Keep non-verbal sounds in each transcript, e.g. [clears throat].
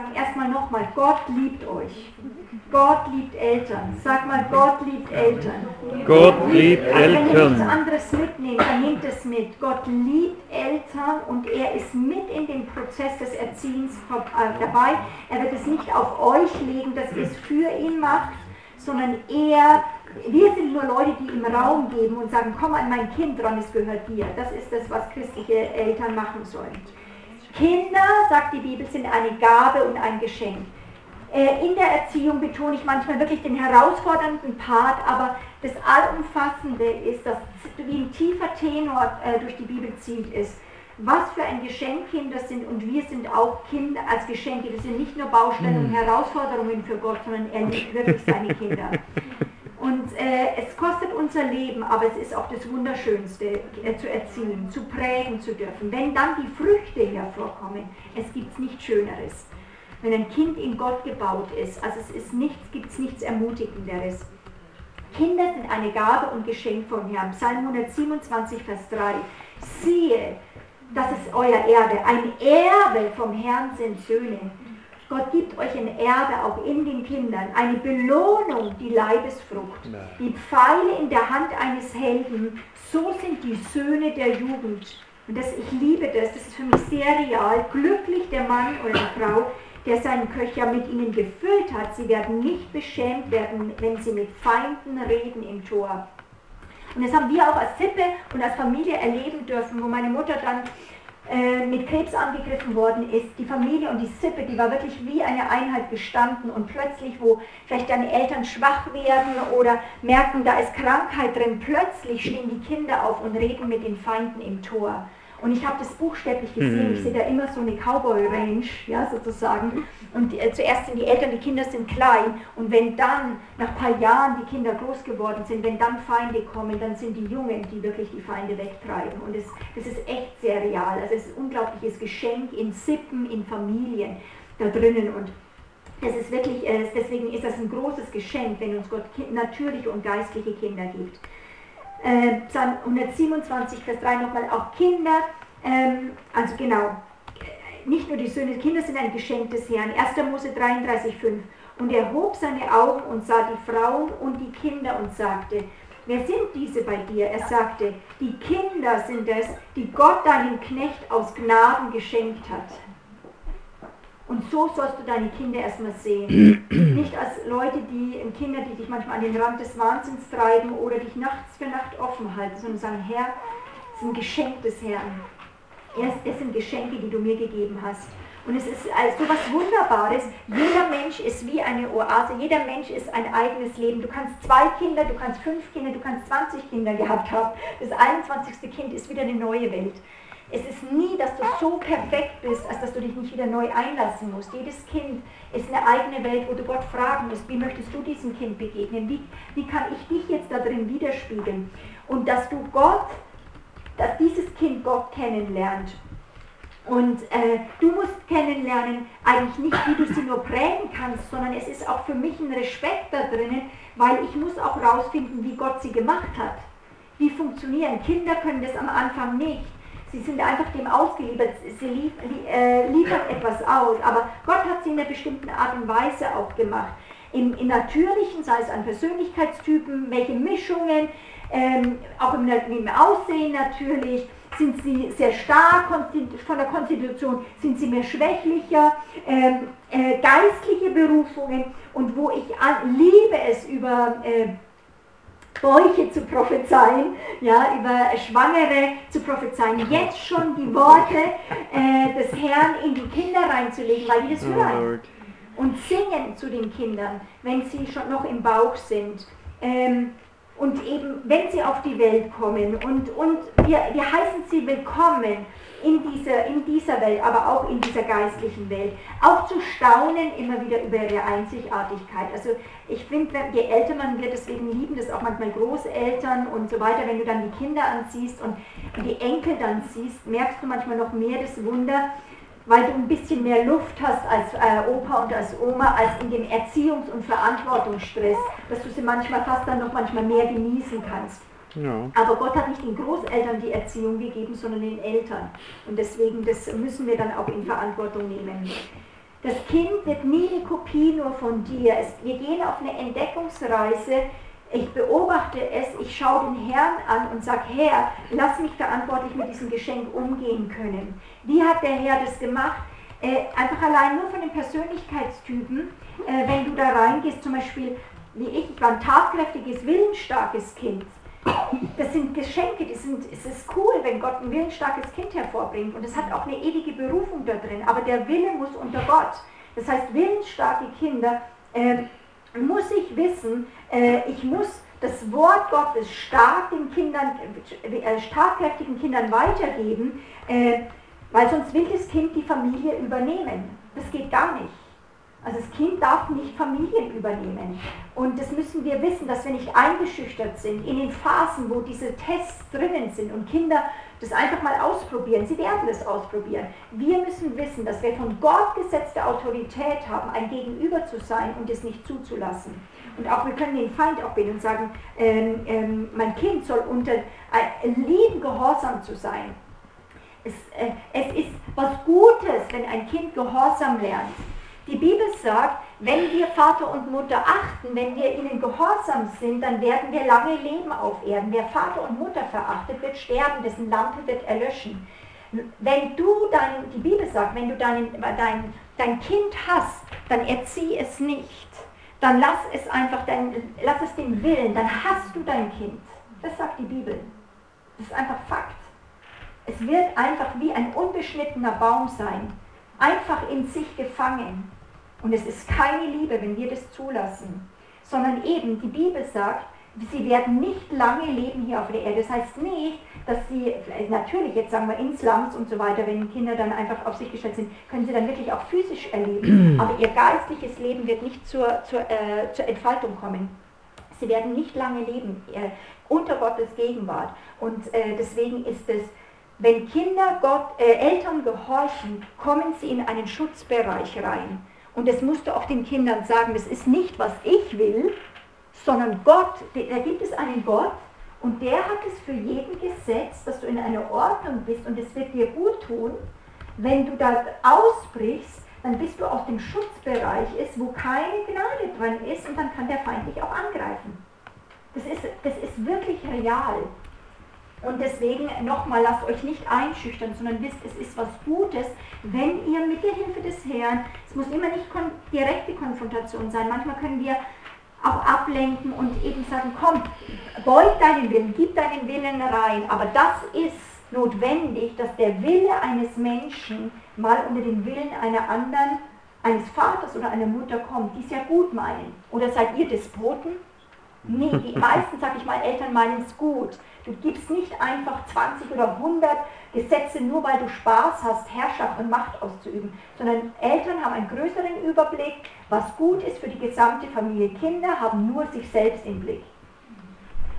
sagen erstmal nochmal, Gott liebt euch. Gott liebt Eltern. Sag mal, Gott liebt Eltern. Gott liebt Eltern. Wenn ihr nichts anderes mitnehmt, dann nehmt es mit. Gott liebt Eltern und er ist mit in dem Prozess des Erziehens dabei. Er wird es nicht auf euch legen, dass ihr es für ihn macht, sondern er wir sind nur Leute, die ihm Raum geben und sagen, komm an mein Kind dran, es gehört dir. Das ist das, was christliche Eltern machen sollen. Kinder, sagt die Bibel, sind eine Gabe und ein Geschenk. Äh, in der Erziehung betone ich manchmal wirklich den herausfordernden Part, aber das Allumfassende ist, dass wie ein tiefer Tenor äh, durch die Bibel zieht, ist, was für ein Geschenk Kinder sind und wir sind auch Kinder als Geschenke. Das sind nicht nur Baustellen und hm. Herausforderungen für Gott, sondern er liebt wirklich seine Kinder. [laughs] Und äh, es kostet unser Leben, aber es ist auch das Wunderschönste, äh, zu erziehen, zu prägen zu dürfen. Wenn dann die Früchte hervorkommen, es gibt nichts Schöneres. Wenn ein Kind in Gott gebaut ist, also es ist nichts, gibt es nichts Ermutigenderes. Kinder sind eine Gabe und Geschenk vom Herrn. Psalm 127, Vers 3. Siehe, das ist euer Erbe. Ein Erbe vom Herrn sind Söhne. Gott gibt euch ein Erbe auch in den Kindern, eine Belohnung, die Leibesfrucht, die Pfeile in der Hand eines Helden. So sind die Söhne der Jugend. Und das, ich liebe das, das ist für mich sehr real. Glücklich der Mann oder die Frau, der seinen Köcher mit ihnen gefüllt hat. Sie werden nicht beschämt werden, wenn sie mit Feinden reden im Tor. Und das haben wir auch als Sippe und als Familie erleben dürfen, wo meine Mutter dann äh, mit Krebs angegriffen worden ist, die Familie und die Sippe, die war wirklich wie eine Einheit gestanden und plötzlich, wo vielleicht deine Eltern schwach werden oder merken, da ist Krankheit drin, plötzlich stehen die Kinder auf und reden mit den Feinden im Tor. Und ich habe das buchstäblich gesehen. Hm. Ich sehe da immer so eine Cowboy-Range, ja, sozusagen. Und äh, zuerst sind die Eltern, die Kinder sind klein. Und wenn dann, nach ein paar Jahren, die Kinder groß geworden sind, wenn dann Feinde kommen, dann sind die Jungen, die wirklich die Feinde wegtreiben. Und das, das ist echt sehr real. Also es ist ein unglaubliches Geschenk in Sippen, in Familien da drinnen. Und das ist wirklich, äh, deswegen ist das ein großes Geschenk, wenn uns Gott natürliche und geistliche Kinder gibt äh, Psalm 127, Vers 3 nochmal, auch Kinder, ähm, also genau, nicht nur die Söhne, Kinder sind ein Geschenk des Herrn. 1. Mose 33, 5. Und er hob seine Augen und sah die Frauen und die Kinder und sagte, wer sind diese bei dir? Er sagte, die Kinder sind es, die Gott deinem Knecht aus Gnaden geschenkt hat. Und so sollst du deine Kinder erstmal sehen. [clears throat] Nicht als Leute, die Kinder, die dich manchmal an den Rand des Wahnsinns treiben oder dich nachts für Nacht offen halten, sondern sagen, Herr, es ist ein Geschenk des Herrn. Es sind Geschenke, die du mir gegeben hast. Und es ist so was Wunderbares. Jeder Mensch ist wie eine Oase. Jeder Mensch ist ein eigenes Leben. Du kannst zwei Kinder, du kannst fünf Kinder, du kannst 20 Kinder gehabt haben. Das 21. Kind ist wieder eine neue Welt. Es ist nie, dass du so perfekt bist, als dass du dich nicht wieder neu einlassen musst. Jedes Kind ist eine eigene Welt, wo du Gott fragen musst, wie möchtest du diesem Kind begegnen? Wie, wie kann ich dich jetzt da drin widerspiegeln? Und dass du Gott, dass dieses Kind Gott kennenlernt. Und äh, du musst kennenlernen, eigentlich nicht, wie du sie nur prägen kannst, sondern es ist auch für mich ein Respekt da drinnen, weil ich muss auch rausfinden, wie Gott sie gemacht hat. Wie funktionieren. Kinder können das am Anfang nicht. Sie sind einfach dem ausgeliefert, sie lief, äh, liefert etwas aus, aber Gott hat sie in einer bestimmten Art und Weise auch gemacht. Im, im Natürlichen, sei es an Persönlichkeitstypen, welche Mischungen, ähm, auch im, im Aussehen natürlich, sind sie sehr stark von der Konstitution, sind sie mehr schwächlicher, ähm, äh, geistliche Berufungen und wo ich an, liebe es über äh, Bäuche zu prophezeien, ja, über Schwangere zu prophezeien, jetzt schon die Worte äh, des Herrn in die Kinder reinzulegen, weil die das oh hören. Und singen zu den Kindern, wenn sie schon noch im Bauch sind. Ähm, und eben, wenn sie auf die Welt kommen und, und wir, wir heißen sie willkommen in dieser, in dieser Welt, aber auch in dieser geistlichen Welt. Auch zu staunen immer wieder über ihre Einzigartigkeit. Also ich finde, je älter man wird, deswegen lieben das auch manchmal Großeltern und so weiter, wenn du dann die Kinder anziehst und die Enkel dann siehst, merkst du manchmal noch mehr das Wunder, weil du ein bisschen mehr Luft hast als äh, Opa und als Oma, als in dem Erziehungs- und Verantwortungsstress, dass du sie manchmal fast dann noch manchmal mehr genießen kannst. Ja. Aber Gott hat nicht den Großeltern die Erziehung gegeben, sondern den Eltern. Und deswegen, das müssen wir dann auch in Verantwortung nehmen. Das Kind wird nie eine Kopie nur von dir. Es, wir gehen auf eine Entdeckungsreise. Ich beobachte es, ich schaue den Herrn an und sage, Herr, lass mich verantwortlich mit diesem Geschenk umgehen können. Wie hat der Herr das gemacht? Äh, einfach allein nur von den Persönlichkeitstypen, äh, wenn du da reingehst, zum Beispiel wie ich, ich war ein tatkräftiges, willensstarkes Kind. Das sind Geschenke, die sind, es ist cool, wenn Gott ein willensstarkes Kind hervorbringt und es hat auch eine ewige Berufung da drin, aber der Wille muss unter Gott. Das heißt, willensstarke Kinder äh, muss ich wissen, äh, ich muss das Wort Gottes stark den Kindern, äh, starkkräftigen Kindern weitergeben, äh, weil sonst will das Kind die Familie übernehmen. Das geht gar nicht. Also das Kind darf nicht Familien übernehmen. Und das müssen wir wissen, dass wir nicht eingeschüchtert sind in den Phasen, wo diese Tests drinnen sind und Kinder das einfach mal ausprobieren. Sie werden das ausprobieren. Wir müssen wissen, dass wir von Gott gesetzte Autorität haben, ein Gegenüber zu sein und es nicht zuzulassen. Und auch wir können den Feind auch bitten und sagen, ähm, ähm, mein Kind soll unter äh, lieben Gehorsam zu sein. Es, äh, es ist was Gutes, wenn ein Kind Gehorsam lernt. Die Bibel sagt, wenn wir Vater und Mutter achten, wenn wir ihnen gehorsam sind, dann werden wir lange leben auf Erden. Wer Vater und Mutter verachtet, wird sterben, dessen Lampe wird erlöschen. Wenn du dein, die Bibel sagt, wenn du dein, dein, dein Kind hast, dann erzieh es nicht. Dann lass es einfach, dein, lass es den Willen, dann hast du dein Kind. Das sagt die Bibel. Das ist einfach Fakt. Es wird einfach wie ein unbeschnittener Baum sein, einfach in sich gefangen. Und es ist keine Liebe, wenn wir das zulassen, sondern eben, die Bibel sagt, sie werden nicht lange leben hier auf der Erde. Das heißt nicht, dass sie, natürlich jetzt sagen wir in Slums und so weiter, wenn Kinder dann einfach auf sich gestellt sind, können sie dann wirklich auch physisch erleben. [clears throat] Aber ihr geistliches Leben wird nicht zur, zur, äh, zur Entfaltung kommen. Sie werden nicht lange leben äh, unter Gottes Gegenwart. Und äh, deswegen ist es, wenn Kinder Gott, äh, Eltern gehorchen, kommen sie in einen Schutzbereich rein. Und das musst du auch den Kindern sagen, das ist nicht, was ich will, sondern Gott, da gibt es einen Gott und der hat es für jeden gesetzt, dass du in einer Ordnung bist und es wird dir gut tun. Wenn du da ausbrichst, dann bist du aus dem Schutzbereich ist, wo keine Gnade drin ist und dann kann der Feind dich auch angreifen. Das ist, das ist wirklich real. Und deswegen nochmal, lasst euch nicht einschüchtern, sondern wisst, es ist was Gutes, wenn ihr mit der Hilfe des Herrn, es muss immer nicht kon direkte Konfrontation sein, manchmal können wir auch ablenken und eben sagen, komm, beug deinen Willen, gib deinen Willen rein, aber das ist notwendig, dass der Wille eines Menschen mal unter den Willen einer anderen, eines Vaters oder einer Mutter kommt, die es ja gut meinen. Oder seid ihr Despoten? Nee, die meisten, sag ich mal, Eltern meinen es gut. Du gibst nicht einfach 20 oder 100 Gesetze nur, weil du Spaß hast, Herrschaft und Macht auszuüben, sondern Eltern haben einen größeren Überblick, was gut ist für die gesamte Familie. Kinder haben nur sich selbst im Blick.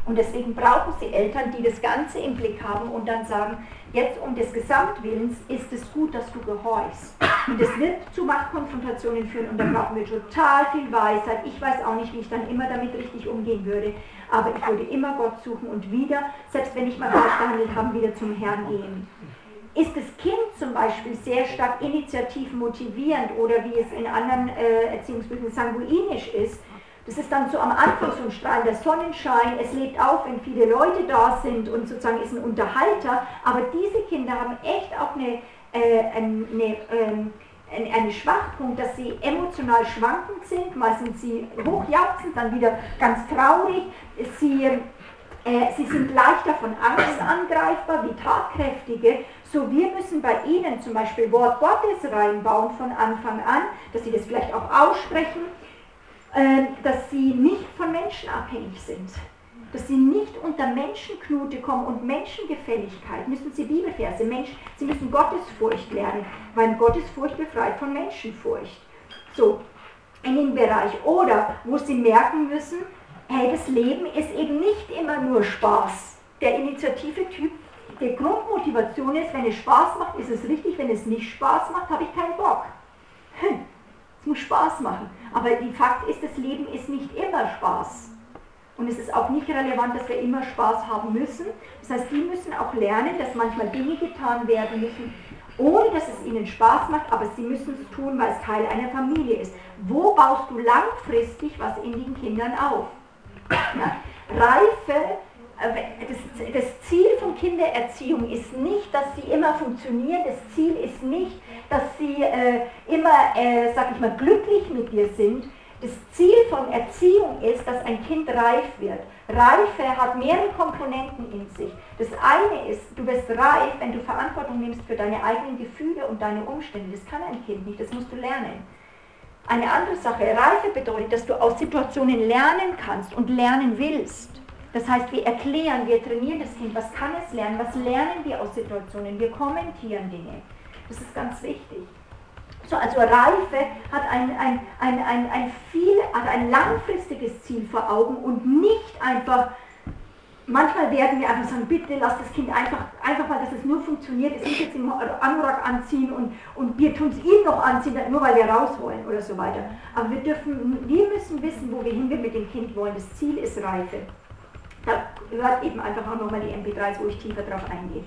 Und deswegen brauchen sie Eltern, die das Ganze im Blick haben und dann sagen, jetzt um des Gesamtwillens ist es gut, dass du gehorchst. Und es wird zu Machtkonfrontationen führen und da brauchen wir total viel Weisheit. Ich weiß auch nicht, wie ich dann immer damit richtig umgehen würde, aber ich würde immer Gott suchen und wieder, selbst wenn ich mal falsch gehandelt habe, wieder zum Herrn gehen. Ist das Kind zum Beispiel sehr stark initiativ motivierend oder wie es in anderen äh, Erziehungsbüchern sanguinisch ist, das ist dann so am Anfang so ein strahlender Sonnenschein, es lebt auf, wenn viele Leute da sind und sozusagen ist ein Unterhalter, aber diese Kinder haben echt auch eine, äh, eine, ähm, eine Schwachpunkt, dass sie emotional schwankend sind, mal sind sie hochjauchzend, dann wieder ganz traurig, sie, äh, sie sind leichter von Angst angreifbar wie tatkräftige, so wir müssen bei ihnen zum Beispiel Wort Gottes reinbauen von Anfang an, dass sie das vielleicht auch aussprechen, dass sie nicht von Menschen abhängig sind. Dass sie nicht unter Menschenknute kommen und Menschengefälligkeit, müssen sie Bibelverse, Mensch, sie müssen Gottesfurcht lernen, weil Gottesfurcht befreit von Menschenfurcht. So, in den Bereich. Oder wo sie merken müssen, hey, das Leben ist eben nicht immer nur Spaß. Der Initiative-Typ, die Grundmotivation ist, wenn es Spaß macht, ist es richtig, wenn es nicht Spaß macht, habe ich keinen Bock. Hm. Es muss Spaß machen. Aber die Fakt ist, das Leben ist nicht immer Spaß. Und es ist auch nicht relevant, dass wir immer Spaß haben müssen. Das heißt, die müssen auch lernen, dass manchmal Dinge getan werden müssen, ohne dass es ihnen Spaß macht, aber sie müssen es tun, weil es Teil einer Familie ist. Wo baust du langfristig was in den Kindern auf? Ja? Reife, das, Ziel von Kindererziehung ist nicht, dass sie immer funktionieren, das Ziel ist nicht, dass sie äh, immer, äh, sag ich mal, glücklich mit dir sind. Das Ziel von Erziehung ist, dass ein Kind reif wird. Reife hat mehrere Komponenten in sich. Das eine ist, du wirst reif, wenn du Verantwortung nimmst für deine eigenen Gefühle und deine Umstände. Das kann ein Kind nicht, das musst du lernen. Eine andere Sache, Reife bedeutet, dass du aus Situationen lernen kannst und lernen willst. Das heißt, wir erklären, wir trainieren das Kind, was kann es lernen, was lernen wir aus Situationen, wir kommentieren Dinge. Das ist ganz wichtig. So, also Reife hat ein, ein, ein, ein, ein, viel, hat ein langfristiges Ziel vor Augen und nicht einfach, manchmal werden wir einfach sagen, bitte lass das Kind einfach, einfach mal, dass es nur funktioniert, es nicht jetzt im Anorak anziehen und, und wir tun es ihm noch anziehen, nur weil wir raus wollen oder so weiter. Aber wir dürfen, wir müssen wissen, wo wir hin mit dem Kind wollen. Das Ziel ist Reife. Da hört eben einfach auch nochmal die MP3s, wo ich tiefer drauf eingehe.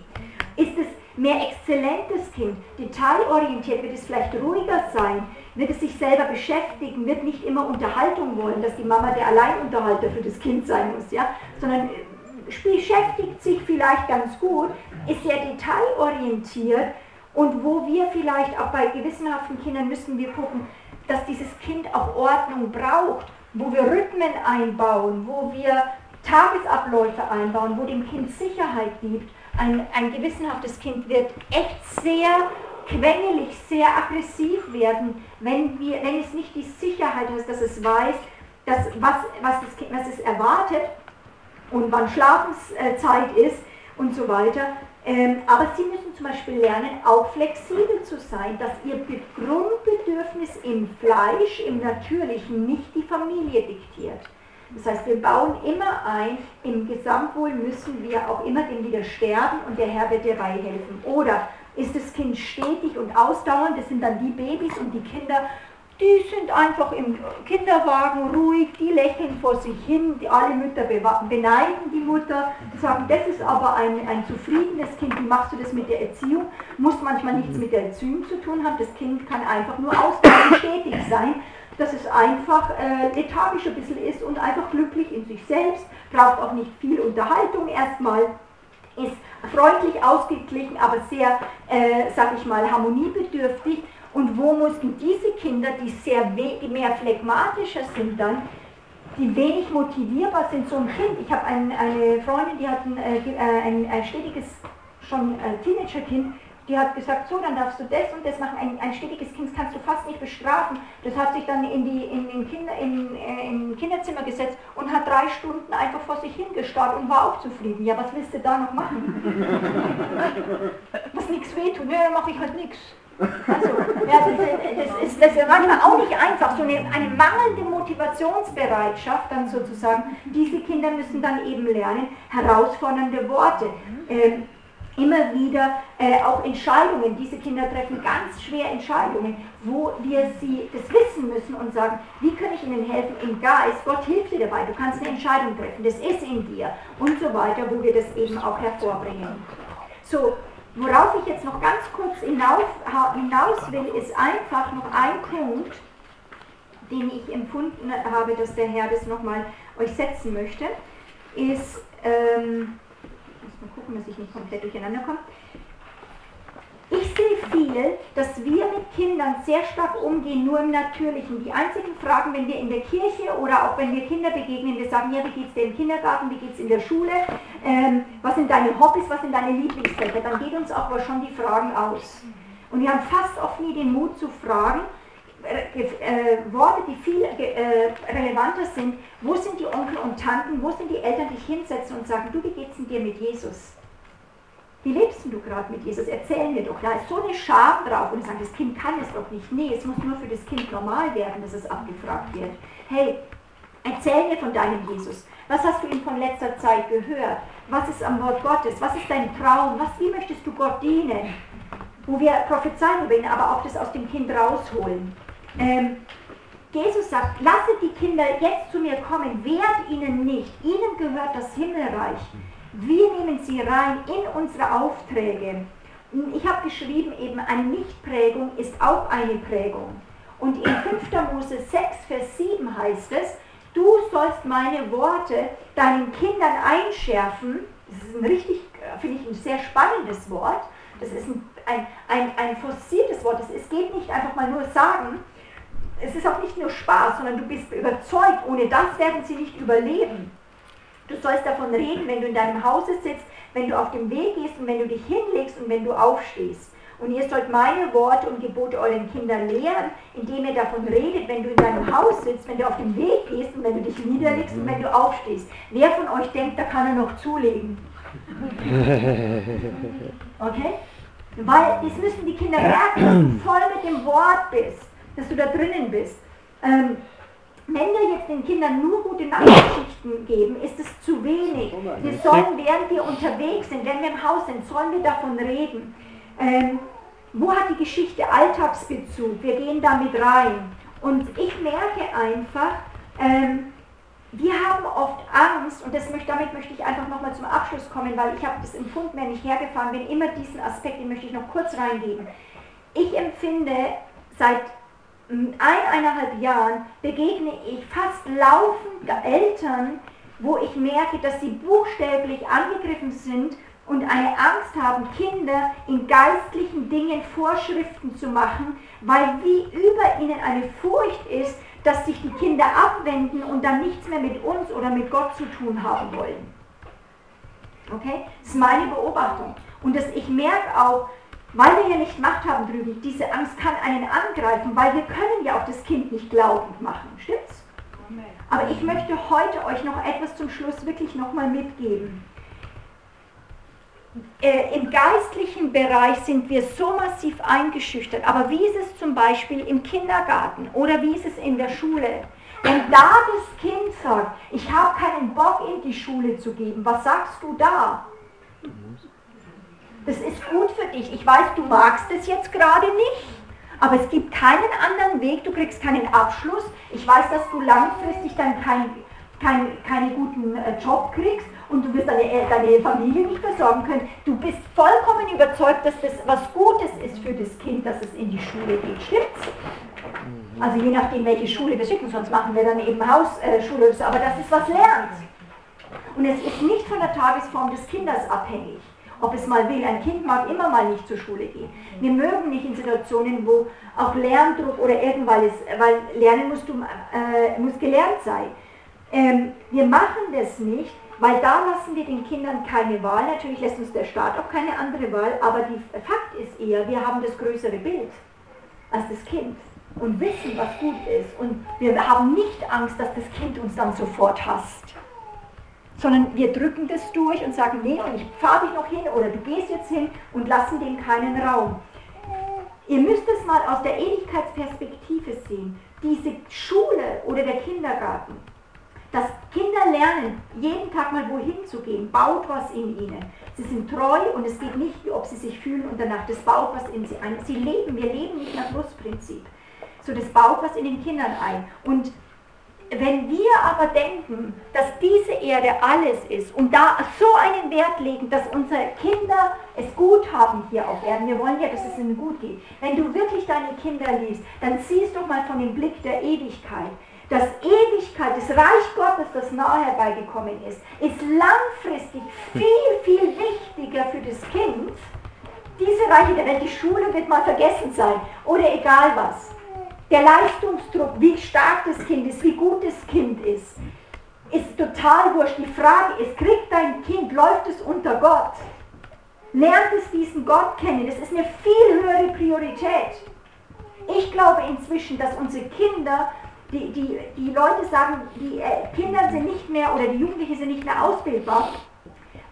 Ist es mehr exzellentes Kind, detailorientiert, wird es vielleicht ruhiger sein, wird es sich selber beschäftigen, wird nicht immer Unterhaltung wollen, dass die Mama der Alleinunterhalter für das Kind sein muss, ja, sondern äh, beschäftigt sich vielleicht ganz gut, ist sehr detailorientiert und wo wir vielleicht auch bei gewissenhaften Kindern müssen wir gucken, dass dieses Kind auch Ordnung braucht, wo wir Rhythmen einbauen, wo wir Tagesabläufe einbauen, wo dem Kind Sicherheit gibt. Ein, ein gewissenhaftes Kind wird echt sehr quengelig, sehr aggressiv werden, wenn, wir, wenn es nicht die Sicherheit hat, dass es weiß, dass, was, was, das kind, was es erwartet und wann Schlafenszeit ist und so weiter. Ähm, aber sie müssen zum Beispiel lernen, auch flexibel zu sein, dass ihr Grundbedürfnis im Fleisch, im Natürlichen, nicht die Familie diktiert. Das heißt, wir bauen immer ein, im Gesamtwohl müssen wir auch immer dem wieder sterben und der Herr wird dabei helfen. Oder ist das Kind stetig und ausdauernd, das sind dann die Babys und die Kinder, die sind einfach im Kinderwagen ruhig, die lächeln vor sich hin, die, alle Mütter beneiden die Mutter, sagen, das ist aber ein, ein zufriedenes Kind, wie machst du das mit der Erziehung? Muss manchmal nichts mit der Erziehung zu tun haben, das Kind kann einfach nur ausdauernd stetig sein dass es einfach äh, lethargisch ein bisschen ist und einfach glücklich in sich selbst, braucht auch nicht viel Unterhaltung erstmal, ist freundlich ausgeglichen, aber sehr, äh, sag ich mal, harmoniebedürftig. Und wo mussten diese Kinder, die sehr mehr phlegmatischer sind dann, die wenig motivierbar sind, so ein Kind, ich habe ein, eine Freundin, die hat ein, äh, ein, ein stetiges, schon äh, Teenagerkind, die hat gesagt, so, dann darfst du das und das machen. Ein, ein stetiges Kind kannst du fast nicht bestrafen. Das hat sich dann in, die, in, in, Kinder, in, äh, in Kinderzimmer gesetzt und hat drei Stunden einfach vor sich hingestarrt und war auch zufrieden. Ja, was willst du da noch machen? [laughs] was nichts wehtut, ja, dann mache ich halt nichts. Also, ja, das, das, ist, das ist manchmal auch nicht einfach, so eine, eine mangelnde Motivationsbereitschaft dann sozusagen. Diese Kinder müssen dann eben lernen, herausfordernde Worte. Ähm, immer wieder äh, auch Entscheidungen. Diese Kinder treffen ganz schwer Entscheidungen, wo wir sie das wissen müssen und sagen, wie kann ich ihnen helfen im Geist? Gott hilft dir dabei, du kannst eine Entscheidung treffen, das ist in dir und so weiter, wo wir das eben auch hervorbringen. So, worauf ich jetzt noch ganz kurz hinaus, hinaus will, ist einfach noch ein Punkt, den ich empfunden habe, dass der Herr das nochmal euch setzen möchte, ist, ähm, Mal gucken, dass ich nicht komplett durcheinander komme. Ich sehe viel, dass wir mit Kindern sehr stark umgehen, nur im Natürlichen. Die einzigen Fragen, wenn wir in der Kirche oder auch wenn wir Kinder begegnen, wir sagen, ja, wie geht es dir im Kindergarten, wie geht es in der Schule, ähm, was sind deine Hobbys, was sind deine Lieblingsfächer, dann geht uns auch schon die Fragen aus. Und wir haben fast oft nie den Mut zu fragen, äh, Worte, die viel äh, relevanter sind, wo sind die Onkel und Tanten, wo sind die Eltern, die sich hinsetzen und sagen, du, wie geht's denn dir mit Jesus? Wie lebst du gerade mit Jesus? Erzähl mir doch. Da ist so eine Scham drauf und ich sage, das Kind kann es doch nicht. Nee, es muss nur für das Kind normal werden, dass es abgefragt wird. Hey, erzähl mir von deinem Jesus. Was hast du ihm von letzter Zeit gehört? Was ist am Wort Gottes? Was ist dein Traum? Was, wie möchtest du Gott dienen? Wo wir prophezeien über ihn, aber auch das aus dem Kind rausholen. Ähm, Jesus sagt, lasset die Kinder jetzt zu mir kommen, wehrt ihnen nicht, ihnen gehört das Himmelreich. Wir nehmen sie rein in unsere Aufträge ich habe geschrieben, eben eine Nichtprägung ist auch eine Prägung. Und in 5. Mose 6, Vers 7 heißt es, du sollst meine Worte deinen Kindern einschärfen. Das ist ein richtig, finde ich, ein sehr spannendes Wort. Das ist ein, ein, ein, ein forciertes Wort. Es geht nicht einfach mal nur sagen. Es ist auch nicht nur Spaß, sondern du bist überzeugt, ohne das werden sie nicht überleben. Du sollst davon reden, wenn du in deinem Hause sitzt, wenn du auf dem Weg gehst und wenn du dich hinlegst und wenn du aufstehst. Und ihr sollt meine Worte und Gebote euren Kindern lehren, indem ihr davon redet, wenn du in deinem Haus sitzt, wenn du auf dem Weg gehst und wenn du dich niederlegst und wenn du aufstehst. Wer von euch denkt, da kann er noch zulegen? [laughs] Okay? Weil das müssen die Kinder merken, dass du voll mit dem Wort bist, dass du da drinnen bist. Ähm, wenn wir jetzt den Kindern nur gute Nachrichten geben, ist es zu wenig. Wir sollen, während wir unterwegs sind, wenn wir im Haus sind, sollen wir davon reden. Ähm, wo hat die Geschichte Alltagsbezug? Wir gehen damit rein. Und ich merke einfach, ähm, wir haben oft Angst, und das möchte, damit möchte ich einfach nochmal zum Abschluss kommen, weil ich habe das empfunden, wenn ich hergefahren bin, immer diesen Aspekt, den möchte ich noch kurz reingeben. Ich empfinde seit eineinhalb Jahren begegne ich fast laufend Eltern, wo ich merke, dass sie buchstäblich angegriffen sind und eine Angst haben, Kinder in geistlichen Dingen Vorschriften zu machen, weil wie über ihnen eine Furcht ist, dass sich die Kinder abwenden und dann nichts mehr mit uns oder mit Gott zu tun haben wollen. Okay? Das ist meine Beobachtung. Und das, ich merke auch, weil wir hier nicht Macht haben drüben, diese Angst kann einen angreifen, weil wir können ja auch das Kind nicht glaubend machen. Stimmt's? Aber ich möchte heute euch noch etwas zum Schluss wirklich nochmal mitgeben. Äh, Im geistlichen Bereich sind wir so massiv eingeschüchtert, aber wie ist es zum Beispiel im Kindergarten oder wie ist es in der Schule? Wenn da das Kind sagt, ich habe keinen Bock in die Schule zu gehen, was sagst du da? Das ist gut für dich. Ich weiß, du magst es jetzt gerade nicht, aber es gibt keinen anderen Weg. Du kriegst keinen Abschluss. Ich weiß, dass du langfristig dann keinen kein, keinen guten äh, Job kriegst und du wirst deine, deine Familie nicht versorgen können. Du bist vollkommen überzeugt, dass das was Gutes ist für das Kind, dass es in die Schule geht. Stimmt's? Also je nachdem, welche Schule wir schicken, sonst machen wir dann eben Hausschule, äh, aber das ist was lernt. Und es ist nicht von der Tagesform des Kindes abhängig ob es mal will. Ein Kind mag immer mal nicht zur Schule gehen. Wir mögen nicht in Situationen, wo auch Lerndruck oder irgendwas ist, weil Lernen musst du, äh, muss gelernt sein. Ähm, wir machen das nicht, weil da lassen wir den Kindern keine Wahl. Natürlich lässt uns der Staat auch keine andere Wahl, aber der Fakt ist eher, wir haben das größere Bild als das Kind und wissen, was gut ist. Und wir haben nicht Angst, dass das Kind uns dann sofort hasst sondern wir drücken das durch und sagen, nee, und ich fahre dich noch hin oder du gehst jetzt hin und lassen dem keinen Raum. Ihr müsst es mal aus der Ewigkeitsperspektive sehen. Diese Schule oder der Kindergarten, dass Kinder lernen, jeden Tag mal wohin zu gehen, baut was in ihnen. Sie sind treu und es geht nicht, ob sie sich fühlen und danach, das baut was in sie ein. Sie leben, wir leben nicht nach Lustprinzip. So, das baut was in den Kindern ein. Und wenn wir aber denken, dass diese Erde alles ist und da so einen Wert legen, dass unsere Kinder es gut haben hier auf Erden, wir wollen ja, dass es ihnen gut geht. Wenn du wirklich deine Kinder liest, dann siehst du mal von dem Blick der Ewigkeit. Das Ewigkeit, das Reich Gottes, das nahe herbeigekommen ist, ist langfristig viel, viel wichtiger für das Kind. Diese Reiche der Welt, die Schule wird mal vergessen sein oder egal was. Der Leistungsdruck, wie stark das Kind ist, wie gut das Kind ist, ist total wurscht. Die Frage ist, kriegt dein Kind, läuft es unter Gott? Lernt es diesen Gott kennen? Das ist eine viel höhere Priorität. Ich glaube inzwischen, dass unsere Kinder, die, die, die Leute sagen, die äh, Kinder sind nicht mehr oder die Jugendlichen sind nicht mehr ausbildbar.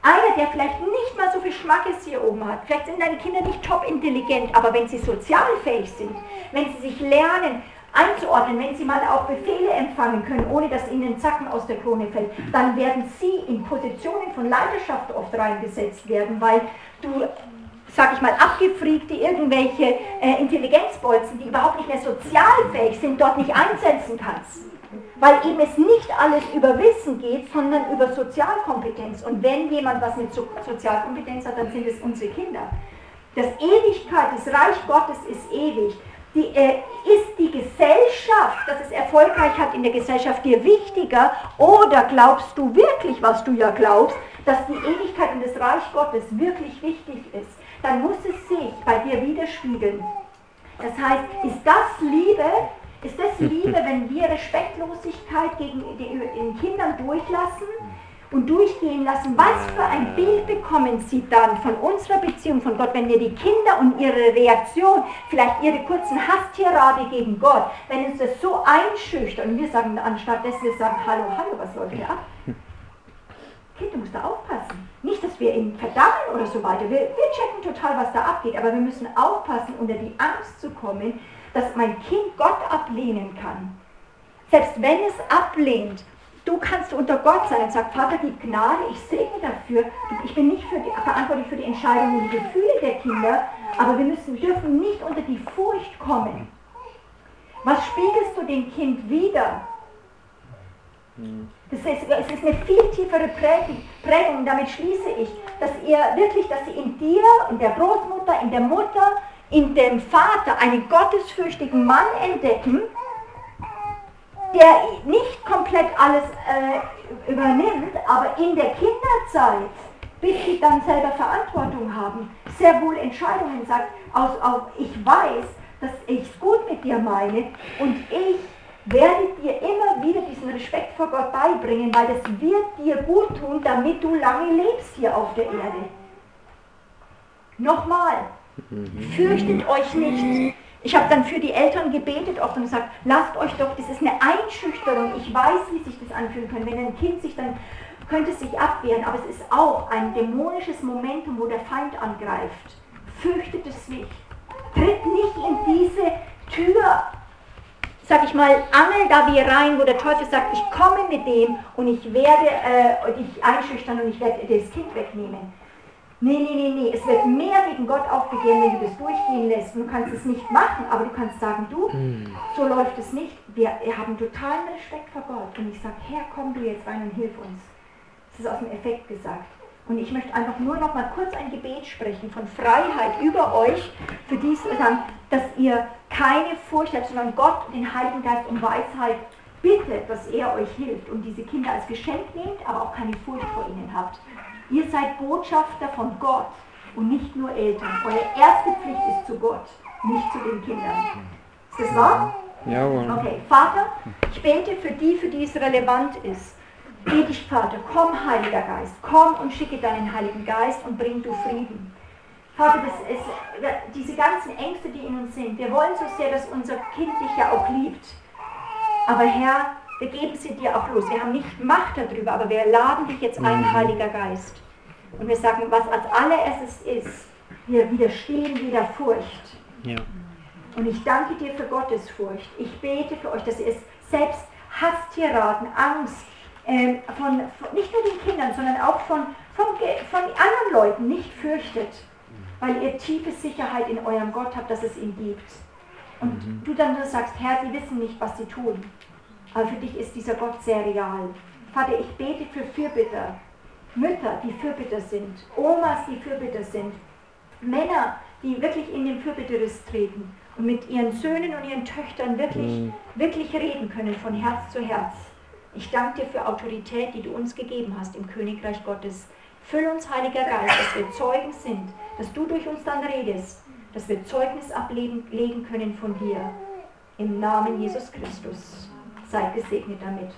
Einer, der vielleicht nicht mal so viel Schmackes hier oben hat, vielleicht sind deine Kinder nicht top intelligent, aber wenn sie sozialfähig sind, wenn sie sich lernen einzuordnen, wenn sie mal auch Befehle empfangen können, ohne dass ihnen Zacken aus der Krone fällt, dann werden sie in Positionen von Leidenschaft oft reingesetzt werden, weil du sag ich mal, abgefriegte irgendwelche äh, Intelligenzbolzen, die überhaupt nicht mehr sozialfähig sind, dort nicht einsetzen kannst weil eben es nicht alles über Wissen geht, sondern über Sozialkompetenz. Und wenn jemand was mit so Sozialkompetenz hat, dann sind es unsere Kinder. Das Ewigkeit, das Reich Gottes ist ewig. Die, äh, ist die Gesellschaft, dass es erfolgreich hat in der Gesellschaft dir wichtiger oder glaubst du wirklich, was du ja glaubst, dass die Ewigkeit und das Reich Gottes wirklich wichtig ist? Dann muss es sich bei dir widerspiegeln. Das heißt, ist das Liebe, ist das Liebe, wenn wir Respektlosigkeit gegen den Kindern durchlassen? und durchgehen lassen, was für ein Bild bekommen sie dann von unserer Beziehung von Gott, wenn wir die Kinder und ihre Reaktion, vielleicht ihre kurzen Hasstirade gegen Gott, wenn uns das so einschüchtert und wir sagen, anstatt dass wir sagen, hallo, hallo, was läuft hier ab? [laughs] Kind, du musst da aufpassen. Nicht, dass wir ihn verdammen oder so weiter. Wir, wir checken total, was da abgeht, aber wir müssen aufpassen, unter die Angst zu kommen, dass mein Kind Gott ablehnen kann. Selbst wenn es ablehnt, Du kannst unter Gott sein und sagst, Vater, gib Gnade, ich segne dafür. Ich bin nicht für die, verantwortlich für die Entscheidungen und die Gefühle der Kinder, aber wir müssen, dürfen nicht unter die Furcht kommen. Was spiegelst du dem Kind wieder? Das ist, es ist eine viel tiefere Prägung, damit schließe ich, dass ihr wirklich, dass sie in dir, in der Großmutter, in der Mutter, in dem Vater einen gottesfürchtigen Mann entdecken, der nicht komplett alles äh, übernimmt, aber in der Kinderzeit, bis sie dann selber Verantwortung haben, sehr wohl Entscheidungen sagt, aus, aus ich weiß, dass ich es gut mit dir meine und ich werde dir immer wieder diesen Respekt vor Gott beibringen, weil das wird dir gut tun, damit du lange lebst hier auf der Erde. Nochmal. Fürchtet euch nicht. Ich habe dann für die Eltern gebetet oft und gesagt, lasst euch doch, das ist eine Einschüchterung. Ich weiß, wie sich das anfühlen kann. Wenn ein Kind sich dann, könnte sich abwehren, aber es ist auch ein dämonisches Momentum, wo der Feind angreift. Fürchtet es nicht. Tritt nicht in diese Tür, sag ich mal, angel da wie rein, wo der Teufel sagt, ich komme mit dem und ich werde äh, dich einschüchtern und ich werde das Kind wegnehmen. Nee, nee, nee, nee, es wird mehr gegen Gott aufbegehen, wenn du das durchgehen lässt. Du kannst es nicht machen, aber du kannst sagen, du, hm. so läuft es nicht. Wir, haben totalen Respekt vor Gott. Und ich sage, Herr, komm du jetzt rein und hilf uns. Das ist aus dem Effekt gesagt. Und ich möchte einfach nur noch mal kurz ein Gebet sprechen von Freiheit über euch, für dies, dass ihr keine Furcht habt, sondern Gott, den Heiligen Geist um Weisheit bittet, dass er euch hilft und diese Kinder als Geschenk nehmt, aber auch keine Furcht vor ihnen habt. Ihr seid Botschafter von Gott und nicht nur Eltern. Eure erste Pflicht ist zu Gott, nicht zu den Kindern. Ist das wahr? Ja. Okay, Vater, ich bete für die, für die es relevant ist. Bitte ich, Vater, komm, Heiliger Geist, komm und schicke deinen Heiligen Geist und bring du Frieden. Vater, das ist, diese ganzen Ängste, die in uns sind, wir wollen so sehr, dass unser Kind dich ja auch liebt. Aber Herr, wir geben sie dir auch los. Wir haben nicht Macht darüber, aber wir laden dich jetzt ein, mhm. Heiliger Geist. Und wir sagen, was als allererstes ist, wir widerstehen wieder Furcht. Ja. Und ich danke dir für Gottes Furcht. Ich bete für euch, dass ihr es selbst Hasstiraden, Angst, äh, von, von, nicht nur den Kindern, sondern auch von, von, von anderen Leuten nicht fürchtet, weil ihr tiefe Sicherheit in eurem Gott habt, dass es ihn gibt. Und mhm. du dann nur sagst, Herr, sie wissen nicht, was sie tun. Aber für dich ist dieser Gott sehr real. Vater, ich bete für Fürbitter, Mütter, die Fürbitter sind, Omas, die Fürbitter sind, Männer, die wirklich in den Fürbitterriss treten und mit ihren Söhnen und ihren Töchtern wirklich, mhm. wirklich reden können von Herz zu Herz. Ich danke dir für Autorität, die du uns gegeben hast im Königreich Gottes. Füll uns, Heiliger Geist, dass wir Zeugen sind, dass du durch uns dann redest, dass wir Zeugnis ablegen können von dir. Im Namen Jesus Christus. Seid gesegnet damit.